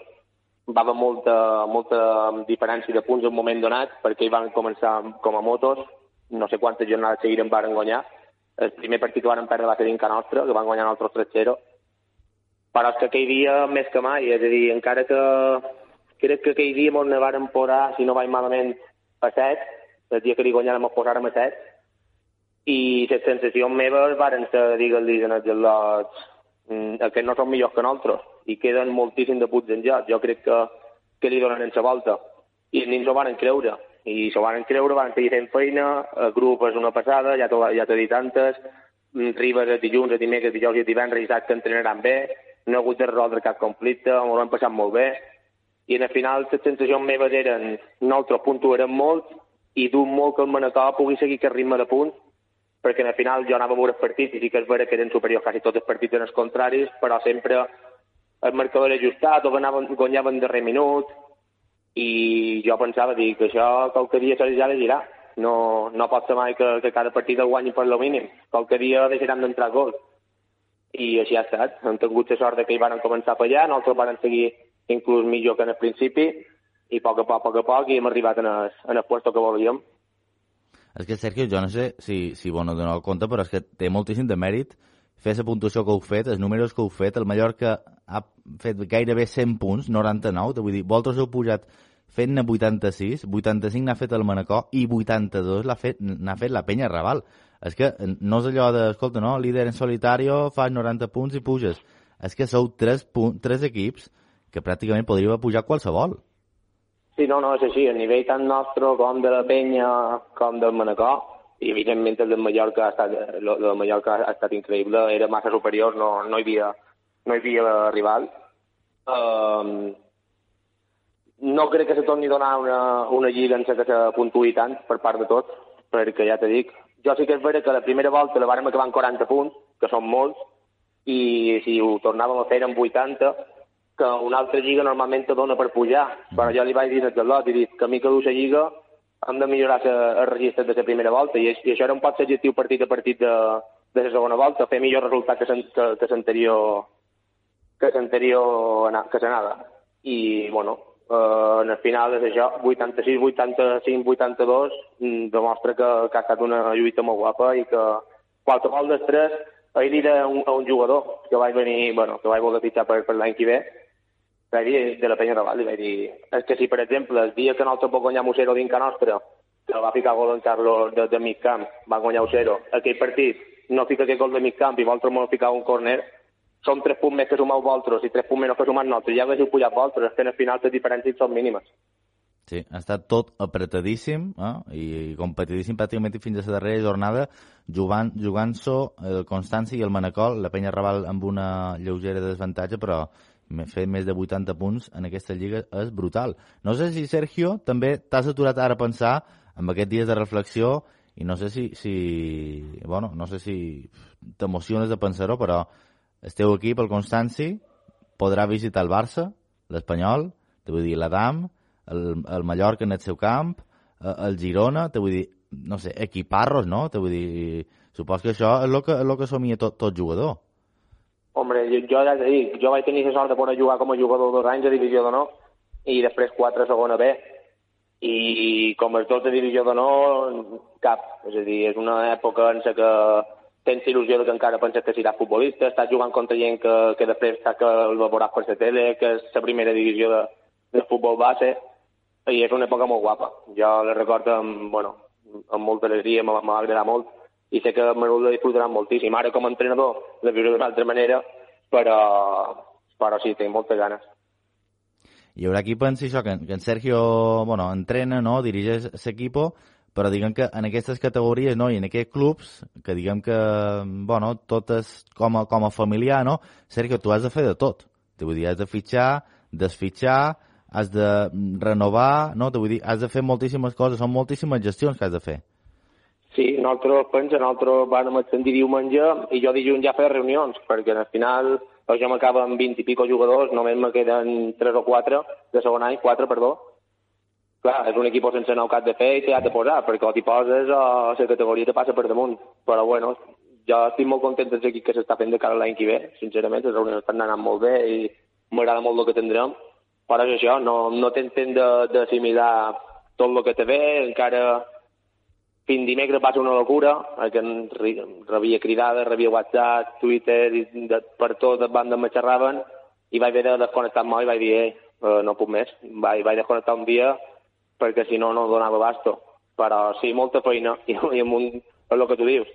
va haver molta, molta diferència de punts en un moment donat, perquè hi van començar com a motos, no sé quantes jornades seguiren van guanyar. El primer partit que van perdre va ser dinca nostra, que van guanyar nosaltres 3-0. Però és que aquell dia, més que mai, és a dir, encara que crec que aquell dia ens ne varen posar, si no vaig malament, a 7, el dia que li guanyàrem posàrem a 7, i les sensacions meves varen ser, digues-li, en els lots, que no són millors que nosaltres, i queden moltíssim de punts en joc. Jo crec que, que li donen en la volta. I els nins ho van creure, i s'ho van creure, van seguir fent feina, el grup és una passada, ja t'ho ja dit antes, mm, Ribes el dilluns, el dimecres, dijous i el divendres, i saps que entrenaran bé, no ha hagut de resoldre cap conflicte, m'ho han passat molt bé, i en el final les sensacions meves eren nosaltres puntuarem molt i dur molt que el Manacor pugui seguir aquest ritme de punts perquè en el final jo anava a veure els partits i sí que és vera que eren superiors quasi tots els partits en els contraris, però sempre el marcador era ajustat o guanyaven, guanyaven darrer minut i jo pensava dir que això qualque dia s'ha de girar. No, no pot ser mai que, que cada partit el guanyi per lo mínim. Qualque dia deixaran d'entrar gols. I així ha estat. Hem tingut la sort que hi van començar a fallar, nosaltres van seguir inclús millor que en el principi, i a poc a poc, a poc a poc, i hem arribat en el, en el puesto que volíem. És que, Sergio, jo no sé si, si bueno, doneu compte, però és que té moltíssim de mèrit fer la puntuació que heu fet, els números que heu fet, el Mallorca ha fet gairebé 100 punts, 99, vull dir, vosaltres heu pujat fent-ne 86, 85 n'ha fet el Manacor i 82 n'ha fet, fet la Penya Raval. És que no és allò de, escolta, no, líder en solitario, fas 90 punts i puges. És que sou tres, tres equips que pràcticament podria pujar qualsevol. Sí, no, no, és així. A nivell tant nostre com de la penya com del Manacor, i evidentment el de Mallorca ha estat, el de Mallorca ha estat increïble, era massa superior, no, no, hi, havia, no hi havia rival. Um, no crec que se torni a donar una, una lliga en què se puntuï tant per part de tots, perquè ja t'he dic, jo sí que és vera que la primera volta la vàrem acabar amb 40 punts, que són molts, i si ho tornàvem a fer en 80, que una altra lliga normalment te dona per pujar, però jo li vaig dir al lot, i dic que a mi que la lliga hem de millorar el registre de la primera volta, i, i això era un pot ser objectiu partit a partit de, de la segona volta, fer millor resultat que, que, que l'anterior que l'anterior que s'anava. I, bueno, eh, en el final és això, 86, 85, 82, demostra que, que ha estat una lluita molt guapa i que qualsevol dels tres ahir dir a un, a un jugador que vaig venir, bueno, que vaig voler fitxar per, per l'any que ve, vaig dir de la penya de Valli, vaig dir, és que si per exemple el dia que nosaltres vam guanyar Musero d'Inca Nostra, que va ficar gol en Carlos de, de mig camp, va guanyar Musero, aquell partit no fica aquest gol de mig camp i vosaltres m'ho ficar un corner, són tres punts més que sumeu vosaltres i tres punts menys que sumem nosaltres, ja haguéssiu pujat vosaltres, és que al final les diferències són mínimes. Sí, ha estat tot apretadíssim eh? i competidíssim pràcticament fins a la darrera jornada, jugant, jugant-s'ho el Constanci i el Manacol, la penya Raval amb una lleugera desavantatge, però fer més de 80 punts en aquesta lliga és brutal. No sé si, Sergio, també t'has aturat ara a pensar amb aquests dies de reflexió i no sé si, si bueno, no sé si t'emociones de pensar-ho, però el teu equip, el Constanci, podrà visitar el Barça, l'Espanyol, te vull dir, l'Adam, el, el Mallorca en el seu camp, eh, el Girona, te vull dir, no sé, equiparros, no? Te vull dir, supos que això és el que, el que somia tot, tot jugador. Hombre, jo, jo ja t'he dit, jo vaig tenir la sort de poder jugar com a jugador dos anys a Divisió d'Honor i després quatre a segona B. I com els dos de Divisió d'Honor, cap. És a dir, és una època en què tens il·lusió que encara penses que seràs futbolista, estàs jugant contra gent que, que després saps que el veuràs per la tele, que és la primera divisió de, de futbol base, i és una època molt guapa. Jo la recordo amb, bueno, amb molta alegria, m'ha agradat molt, i sé que Manol la disfrutarà moltíssim. Ara, com a entrenador, la viuré d'una altra manera, però, però sí, tinc moltes ganes. Hi haurà qui pensi això, que, que en Sergio bueno, entrena, no? dirigeix l'equip, però diguem que en aquestes categories no? i en aquests clubs, que diguem que bueno, tot és com a, com a familiar, no? Sergio, tu has de fer de tot. Te vull dir, has de fitxar, desfitxar, has de renovar, no? Te vull dir, has de fer moltíssimes coses, són moltíssimes gestions que has de fer. Sí, nosaltres, pensa, nosaltres vam extendir diumenge i jo dilluns ja feia reunions, perquè al final jo m'acaba amb 20 i pico jugadors, només me queden 3 o 4 de segon any, 4, perdó. Clar, és un equip sense nou cap de fer i t'hi de posar, perquè o t'hi poses o la categoria te passa per damunt. Però bueno, jo estic molt content del equip que s'està fent de cara a l'any que ve, sincerament, les reunions estan anant molt bé i m'agrada molt el que tindrem però és això, no, no t'entén d'assimilar tot el que te ve, encara fins dimecres va ser una locura, que rebia cridades, rebia WhatsApp, Twitter, i de, per tot les bandes me xerraven, i vaig haver de desconnectar molt i vaig dir, eh, no puc més. Vaig, vaig desconnectar un dia perquè si no, no donava basto. Però sí, molta feina, i, i amb un, és el que tu dius.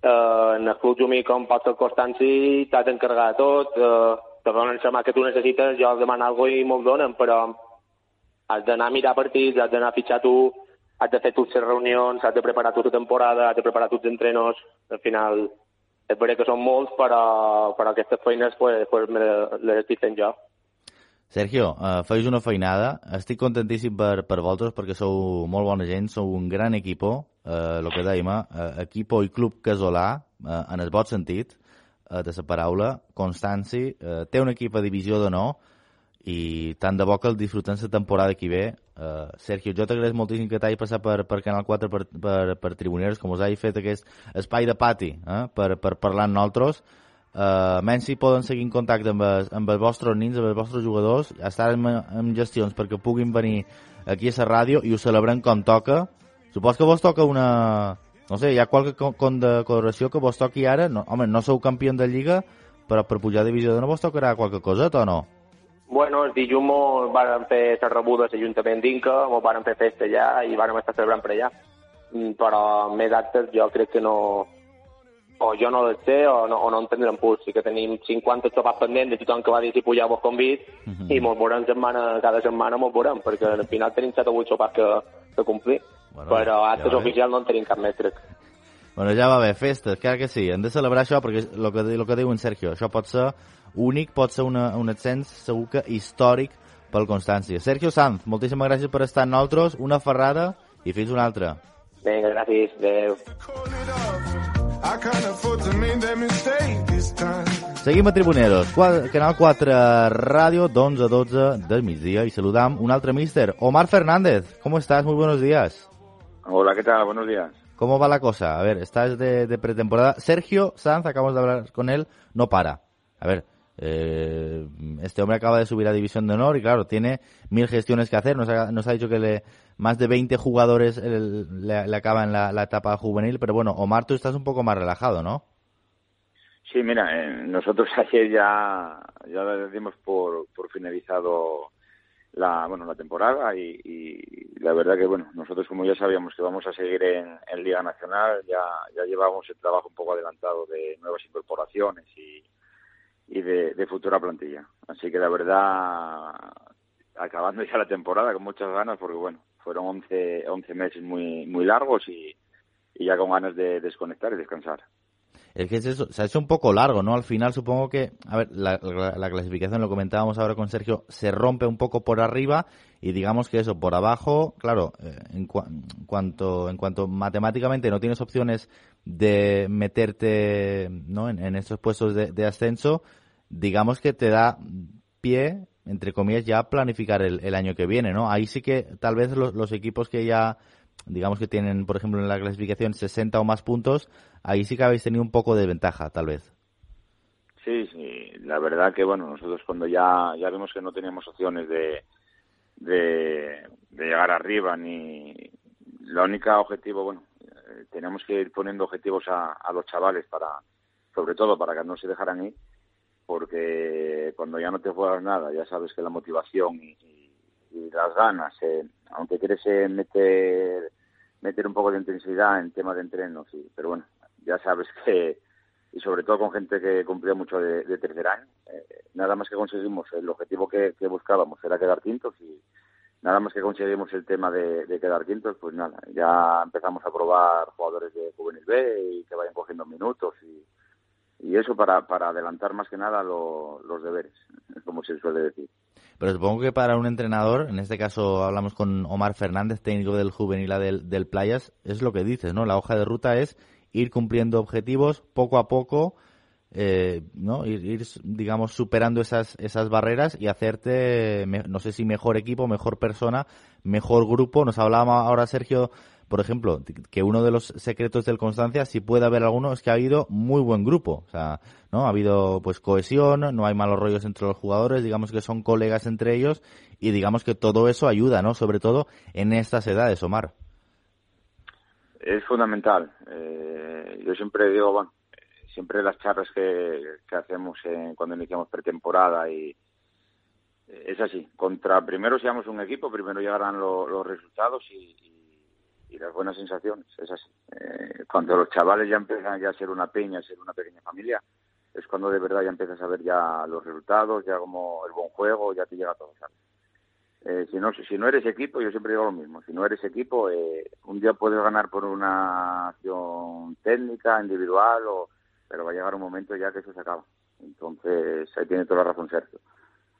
Eh, en el club jumí, com pot ser Constanci, t'has d'encarregar de tot, eh, te donen la mà que tu necessites, jo demano alguna cosa i me'l donen, però has d'anar a mirar partits, has d'anar a fitxar tu, has de fer totes les reunions, has de preparar tota la temporada, has de preparar tots els entrenos, al final és veritat que són molts, però, però aquestes feines pues, pues, les estic fent jo. Sergio, uh, feis una feinada. Estic contentíssim per, per vosaltres perquè sou molt bona gent, sou un gran equipo, eh, el que dèiem, uh, equipo i club casolà, uh, en el bon sentit uh, de la paraula. Constanci uh, té un equip a divisió de no i tant de bo que el disfrutem la temporada que ve. Uh, Sergio, jo t'agraeix moltíssim que t'hagi passat per, per Canal 4 per, per, per Tribuneros, com us hagi fet aquest espai de pati eh, per, per parlar amb nosaltres. Uh, menys si poden seguir en contacte amb, els, amb els vostres nins, amb els vostres jugadors, estar en, en gestions perquè puguin venir aquí a la ràdio i ho celebrem com toca. Supos que vos toca una... No sé, hi ha qualque condecoració que vos toqui ara? No, home, no sou campió de Lliga, però per pujar de divisió de no vos tocarà qualque cosa o no? Bueno, el dilluns van fer la rebuda a l'Ajuntament d'Inca, ens van fer festa allà i van estar celebrant per allà. Mm, però més actes jo crec que no, o jo no les sé o no, o no en tindrem pur. Sí que tenim 50 xopats pendents de tothom que va dir si pujar vos convit uh -huh. i mos veurem setmana, cada setmana mos veurem, perquè al final tenim 7 o 8 xopats que, que complir. Bueno, Però actes ja oficials no en tenim cap més, crec. Bueno, ja va bé, festes, clar que sí. Hem de celebrar això perquè el que, el que diu en Sergio, això pot ser únic, pot ser una, un ascens segur que històric pel Constància. Sergio Sanz, moltíssimes gràcies per estar amb nosaltres, una ferrada i fins una altra. Vinga, gràcies, adeu. Seguim a Tribuneros, Canal 4 Ràdio, d'11 a 12 del migdia y saludam un altre mister, Omar Fernández. ¿Cómo estás? Muy buenos días. Hola, ¿qué tal? Buenos días. ¿Cómo va la cosa? A ver, estás de, de pretemporada. Sergio Sanz, acabamos de hablar con él, no para. A ver, eh, este hombre acaba de subir a División de Honor y claro, tiene mil gestiones que hacer. Nos ha, nos ha dicho que le, más de 20 jugadores el, le, le, acaban la, etapa juvenil, pero bueno, Omar, tú estás un poco más relajado, ¿no? Sí, mira, eh, nosotros <laughs> ayer ya, ya dimos por, por finalizado la, bueno, la temporada y, la verdad que, bueno, nosotros como ya sabíamos que vamos a seguir en, Liga Nacional, ya, ya llevamos el trabajo un poco adelantado de nuevas incorporaciones y, y de, futura plantilla. Así que la verdad, acabando ya la temporada con muchas ganas, porque bueno, fueron 11, 11 meses muy, muy largos y, y ya con ganas de desconectar y descansar. Es que es eso, se ha hecho un poco largo, ¿no? Al final supongo que, a ver, la, la, la, clasificación, lo comentábamos ahora con Sergio, se rompe un poco por arriba y digamos que eso, por abajo, claro, eh, en, en, cuanto, en cuanto matemáticamente no tienes opciones de meterte, ¿no? En, estos puestos de, ascenso, digamos que te da pie, entre comillas, ya planificar el, el año que viene, ¿no? Ahí sí que tal vez los, los equipos que ya digamos que tienen, por ejemplo, en la clasificación 60 o más puntos, ahí sí que habéis tenido un poco de ventaja, tal vez. Sí, sí, la verdad que, bueno, nosotros cuando ya, ya vimos que no teníamos opciones de, de, llegar arriba, ni la única objetivo, bueno, eh, tenemos que ir poniendo objetivos a, a los chavales para, sobre todo para que no se dejaran ir, porque cuando ya no te juegas nada, ya sabes que la motivación y, las ganas, eh, aunque quieres eh, meter meter un poco de intensidad en tema de entrenos, sí, pero bueno, ya sabes que, y sobre todo con gente que cumplía mucho de, tercer año, eh, nada más que conseguimos, el objetivo que, que, buscábamos era quedar quintos y nada más que conseguimos el tema de, de, quedar quintos, pues nada, ya empezamos a probar jugadores de Juvenil B y que vayan cogiendo minutos y, y eso para, para adelantar más que nada lo, los deberes, como se suele decir. Pero supongo que para un entrenador, en este caso hablamos con Omar Fernández, técnico del juvenil del, del Playas, es lo que dices, ¿no? La hoja de ruta es ir cumpliendo objetivos poco a poco, eh, ¿no? Ir, ir, digamos, superando esas, esas barreras y hacerte, no sé si mejor equipo, mejor persona, mejor grupo. Nos hablaba ahora Sergio por ejemplo, que uno de los secretos del Constancia, si puede haber alguno, es que ha habido muy buen grupo. O sea, ¿no? Ha habido pues cohesión, no hay malos rollos entre los jugadores, digamos que son colegas entre ellos y digamos que todo eso ayuda, ¿no? Sobre todo en estas edades, Omar. Es fundamental. Eh, yo siempre digo, bueno, siempre las charlas que, hacemos cuando iniciamos pretemporada y eh, es así. Contra primero seamos un equipo, primero llegarán los resultados y, las buenas sensaciones. Es así. Eh, cuando los chavales ya empiezan ya a ser una peña, a ser una pequeña familia, es cuando de verdad ya empiezas a ver ya los resultados, ya como el buen juego, ya te llega todo. Eh, si no si no eres equipo, yo siempre digo lo mismo. Si no eres equipo, eh, un día puedes ganar por una acción técnica, individual, o, pero va a llegar un momento ya que eso se acaba. Entonces ahí tiene toda la razón Sergio.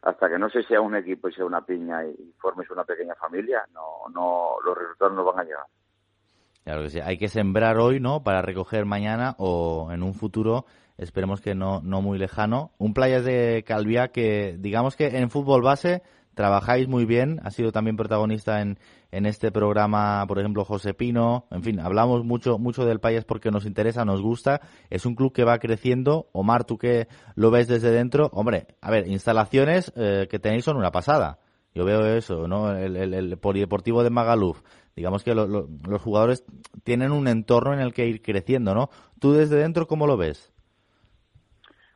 Hasta que no se sea un equipo y sea una piña y formes una pequeña familia, no, no los resultados no van a llegar. Claro que sí. Hay que sembrar hoy, ¿no? Para recoger mañana o en un futuro esperemos que no, no muy lejano. Un Playas de Calviá que, digamos que en fútbol base trabajáis muy bien, ha sido también protagonista en, en este programa, por ejemplo, José Pino, en fin, hablamos mucho, mucho del Payas porque nos interesa, nos gusta, es un club que va creciendo, Omar, tú que lo ves desde dentro, hombre, a ver, instalaciones eh, que tenéis son una pasada, yo veo eso, ¿no? El, polideportivo de Magaluf, digamos que los jugadores tienen un entorno en el que ir creciendo, ¿no? Tú desde dentro, ¿cómo lo ves?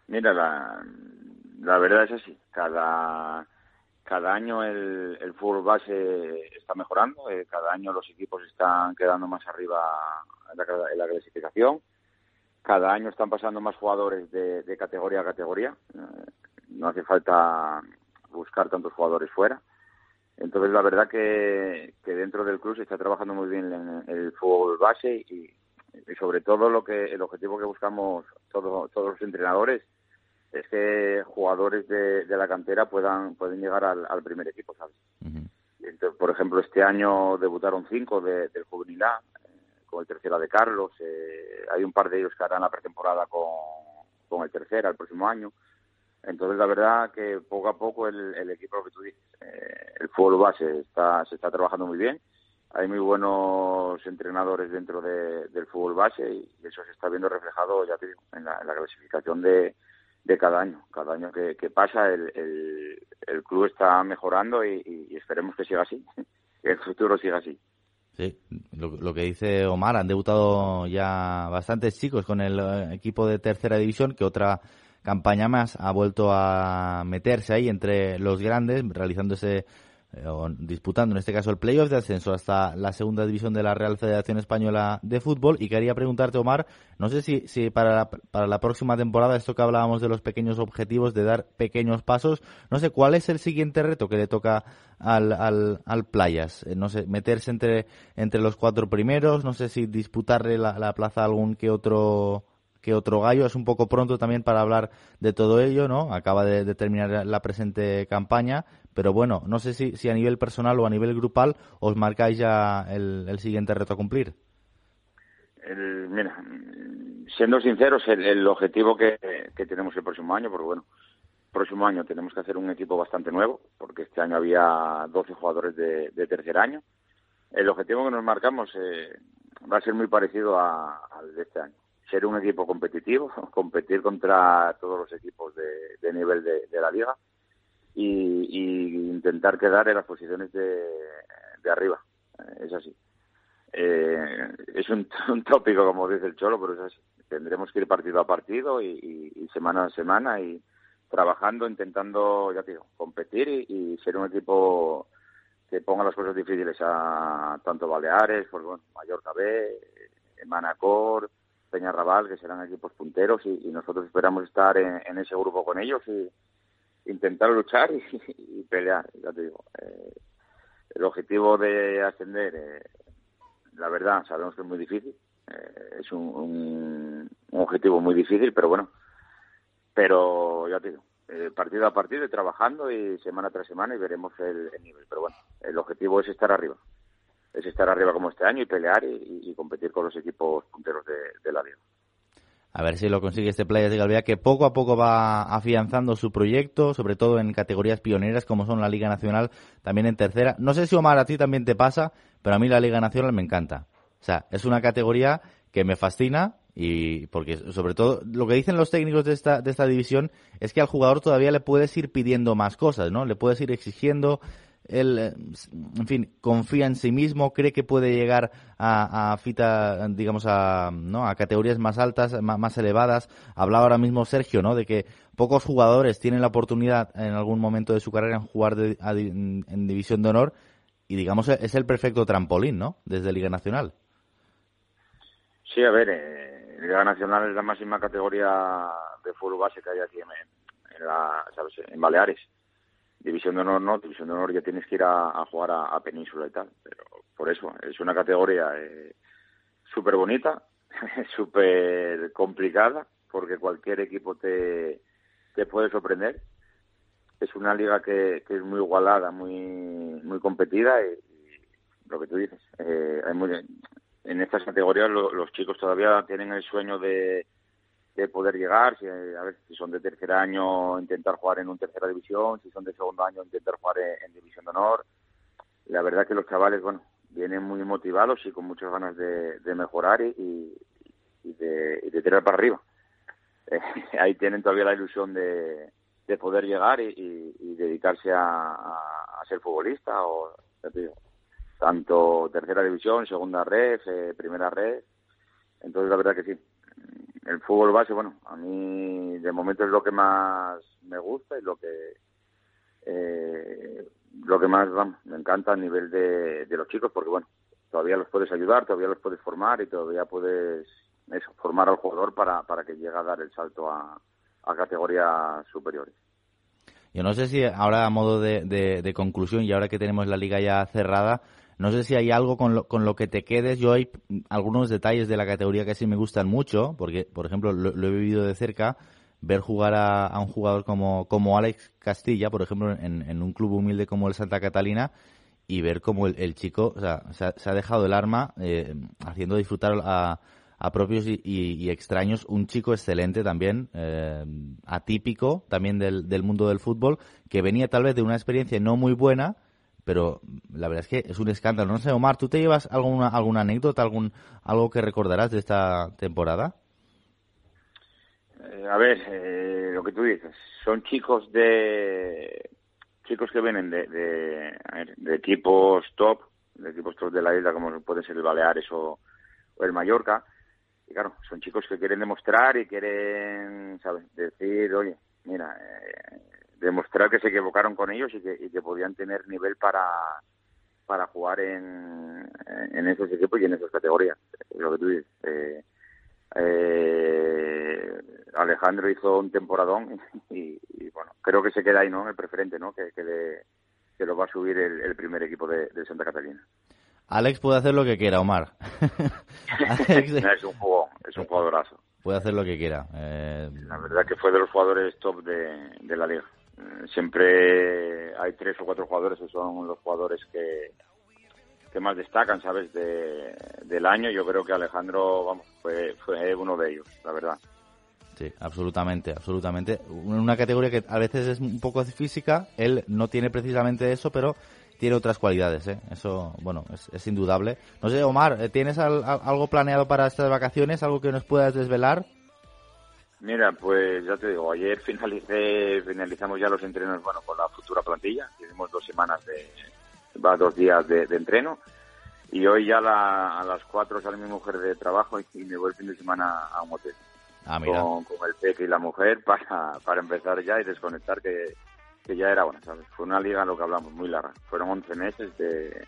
Mira, la, la verdad es así, cada cada año el, el fútbol base está mejorando, eh, cada año los equipos están quedando más arriba en la, clasificación, cada año están pasando más jugadores de, categoría a categoría, eh, no hace falta buscar tantos jugadores fuera. Entonces, la verdad que, que dentro del club se está trabajando muy bien en el fútbol base y, sobre todo lo que el objetivo que buscamos todos los entrenadores es que jugadores de, la cantera puedan pueden llegar al, primer equipo, ¿sabes? por ejemplo, este año debutaron cinco del juvenil A, eh, con el tercera de Carlos. Eh, hay un par de ellos que harán la pretemporada con, con el tercera el próximo año. Entonces, la verdad que poco a poco el, equipo, lo que tú dices, eh, el fútbol base está, se está trabajando muy bien. Hay muy buenos entrenadores dentro del fútbol base y eso se está viendo reflejado, ya te digo, en la clasificación de, de cada año. Cada año que, pasa el, el, club está mejorando y, esperemos que siga así, <laughs> que el futuro siga así. Sí, lo, que dice Omar, han debutado ya bastantes chicos con el eh, equipo de tercera división, que otra campaña más ha vuelto a meterse ahí entre los grandes, realizando ese disputando en este caso el playoff de ascenso hasta la segunda división de la Real Federación Española de Fútbol. Y quería preguntarte Omar, no sé si, si para, la, para la próxima temporada, esto que hablábamos de los pequeños objetivos, de dar pequeños pasos, no sé cuál es el siguiente reto que le toca al, al, al Playas, eh, no sé, meterse entre, entre los cuatro primeros, no sé si disputarle la, la plaza a algún que otro que otro gallo. Es un poco pronto también para hablar de todo ello, ¿no? Acaba de, terminar la presente campaña, pero bueno, no sé si, si, a nivel personal o a nivel grupal os marcáis ya el, siguiente reto a cumplir. mira, siendo sinceros, el, objetivo que, tenemos el próximo año, porque bueno, el próximo año tenemos que hacer un equipo bastante nuevo, porque este año había 12 jugadores de, tercer año. El objetivo que nos marcamos eh, va a ser muy parecido al de este año ser un equipo competitivo, <laughs> competir contra todos los equipos de, nivel de, la liga y, intentar quedar en las posiciones de, arriba. Eh, es así. Eh, es <laughs> un, tópico, como dice el Cholo, pero es así. Tendremos que ir partido a partido y, semana a semana y trabajando, intentando, ya digo, competir y, ser un equipo que ponga las cosas difíciles a tanto Baleares, pues bueno, Mallorca B, Manacor, Peñarrabal, que serán equipos punteros y, nosotros esperamos estar en, ese grupo con ellos y intentar luchar y, pelear, ya te digo. Eh, el objetivo de ascender, eh, la verdad, sabemos que es muy difícil, eh, es un, objetivo muy difícil, pero bueno, pero ya te digo, partido a partido y trabajando y semana tras semana y veremos el nivel, pero bueno, el objetivo es estar arriba es estar arriba como este año y pelear y, competir con los equipos punteros de, la liga. A ver si lo consigue este Playas de Galvea, que poco a poco va afianzando su proyecto, sobre todo en categorías pioneras como son la Liga Nacional, también en tercera. No sé si Omar a ti también te pasa, pero a mí la Liga Nacional me encanta. O sea, es una categoría que me fascina y porque sobre todo lo que dicen los técnicos de esta, de esta división es que al jugador todavía le puedes ir pidiendo más cosas, ¿no? Le puedes ir exigiendo, él, eh, en fin, confía en sí mismo, cree que puede llegar a, a fita, digamos, a, ¿no? a categorías más altas, más, elevadas. Hablaba ahora mismo Sergio, ¿no? De que pocos jugadores tienen la oportunidad en algún momento de su carrera en jugar en división de honor y, digamos, es el perfecto trampolín, ¿no? Desde Liga Nacional. Sí, a ver, eh, Liga Nacional es la máxima categoría de fútbol base que hay aquí en, la, en Baleares. División de honor no, división de honor ya tienes que ir a, jugar a, Península y tal, pero por eso es una categoría eh, súper bonita, súper <laughs> complicada, porque cualquier equipo te, te puede sorprender. Es una liga que, que es muy igualada, muy muy competida y, lo que tú dices, eh, hay muy, en estas categorías los chicos todavía tienen el sueño de, de poder llegar, si, a ver si son de tercer año intentar jugar en un tercera división, si son de segundo año intentar jugar en, división de honor. La verdad que los chavales, bueno, vienen muy motivados y con muchas ganas de, mejorar y, de, tirar para arriba. <laughs> Eh, ahí tienen todavía la ilusión de, de poder llegar y, dedicarse a, a, ser futbolista o tanto tercera división, segunda red, eh, primera red. Entonces la verdad que sí, el fútbol base, bueno, a mí de momento es lo que más me gusta y lo que eh, lo que más me encanta a nivel de, los chicos, porque bueno, todavía los puedes ayudar, todavía los puedes formar y todavía puedes formar al jugador para, para que llegue a dar el salto a, a categorías superiores. Yo no sé si ahora a modo de, de conclusión y ahora que tenemos la liga ya cerrada, no sé si hay algo con lo, con lo que te quedes. Yo hay algunos detalles de la categoría que sí me gustan mucho, porque, por ejemplo, lo, he vivido de cerca, ver jugar a, un jugador como, como Alex Castilla, por ejemplo, en, un club humilde como el Santa Catalina, y ver cómo el, chico se, ha, dejado el arma eh, haciendo disfrutar a, propios y, extraños. Un chico excelente también, eh, atípico también del, del mundo del fútbol, que venía tal vez de una experiencia no muy buena, pero la verdad es que es un escándalo. No sé, Omar, ¿tú te llevas alguna, alguna anécdota, algún, algo que recordarás de esta temporada? Eh, a ver, eh, lo que tú dices, son chicos de chicos que vienen de, de, equipos top, de equipos top de la isla como puede ser el Baleares o, el Mallorca, y claro, son chicos que quieren demostrar y quieren, ¿sabes? Decir, oye, mira, eh, demostrar que se equivocaron con ellos y que, podían tener nivel para para jugar en, en esos equipos y en esas categorías. Lo que tú dices. Eh, eh, Alejandro hizo un temporadón y, bueno, creo que se queda ahí, ¿no? El preferente, ¿no? Que, que, lo va a subir el, primer equipo de, Santa Catalina. Alex puede hacer lo que quiera, Omar. <laughs> es un juego, es un jugadorazo. Puede hacer lo que quiera. Eh, La verdad que fue de los jugadores top de la liga siempre hay tres o cuatro jugadores que son los jugadores que, que más destacan, ¿sabes? De, del año. Yo creo que Alejandro, vamos, fue, fue uno de ellos, la verdad. Sí, absolutamente, absolutamente. Una categoría que a veces es un poco física, él no tiene precisamente eso, pero tiene otras cualidades, ¿eh? Eso, bueno, es, indudable. No sé, Omar, ¿tienes algo planeado para estas vacaciones? ¿Algo que nos puedas desvelar? Mira, pues ya te digo, ayer finalicé, finalizamos ya los entrenos, bueno, con la futura plantilla. Hicimos dos semanas de, va dos días de, entreno. Y hoy ya a las cuatro sale mi mujer de trabajo y, me voy el fin de semana a un hotel. Ah, mira. Con, el peque y la mujer <laughs> para, para empezar ya y desconectar que, que ya era bueno, ¿sabes? Fue una liga, lo que hablamos, muy larga. Fueron 11 meses de,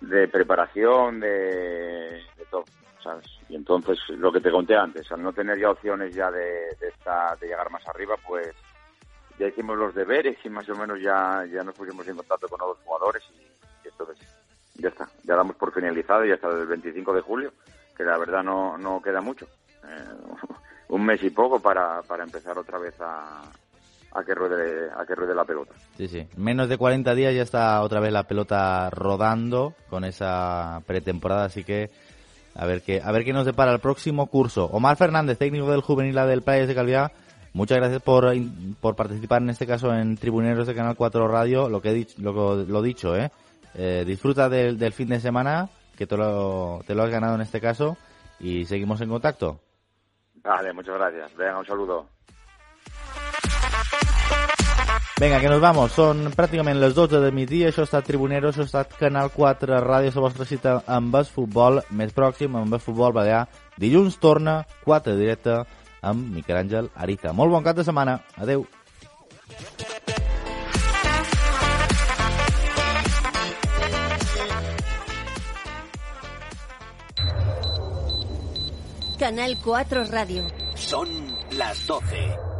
de preparación, de, de todo. Y entonces, lo que te conté antes, al no tener ya opciones ya de, de, llegar más arriba, pues ya hicimos los deberes y más o menos ya, ya nos pusimos en contacto con nuevos jugadores y, entonces ya está, ya damos por finalizado y hasta el 25 de julio, que la verdad no, no queda mucho. Eh, <laughs> un mes y poco para, para empezar otra vez a, a que ruede a que ruede la pelota. Sí, sí. Menos de 40 días ya está otra vez la pelota rodando con esa pretemporada, así que a ver qué, a ver qué nos depara el próximo curso. Omar Fernández, técnico del juvenil del Playas de Calviá, muchas gracias por, por participar en este caso en Tribuneros de Canal 4 Radio. Lo que he dicho, lo, lo dicho, ¿eh? eh disfruta del, del fin de semana que te lo, te lo has ganado en este caso y seguimos en contacto. Vale, muchas gracias. Venga, un saludo. Vinga, que nos vamos. Són pràcticament les 12 de migdia. Això ha estat Tribunero, això ha estat Canal 4 Ràdio, la vostra cita amb el futbol més pròxim, amb el futbol balear. Dilluns torna, 4 directe, amb Miquel Àngel Ariza. Molt bon cap de setmana. Adeu. Canal 4 Radio. Son las 12.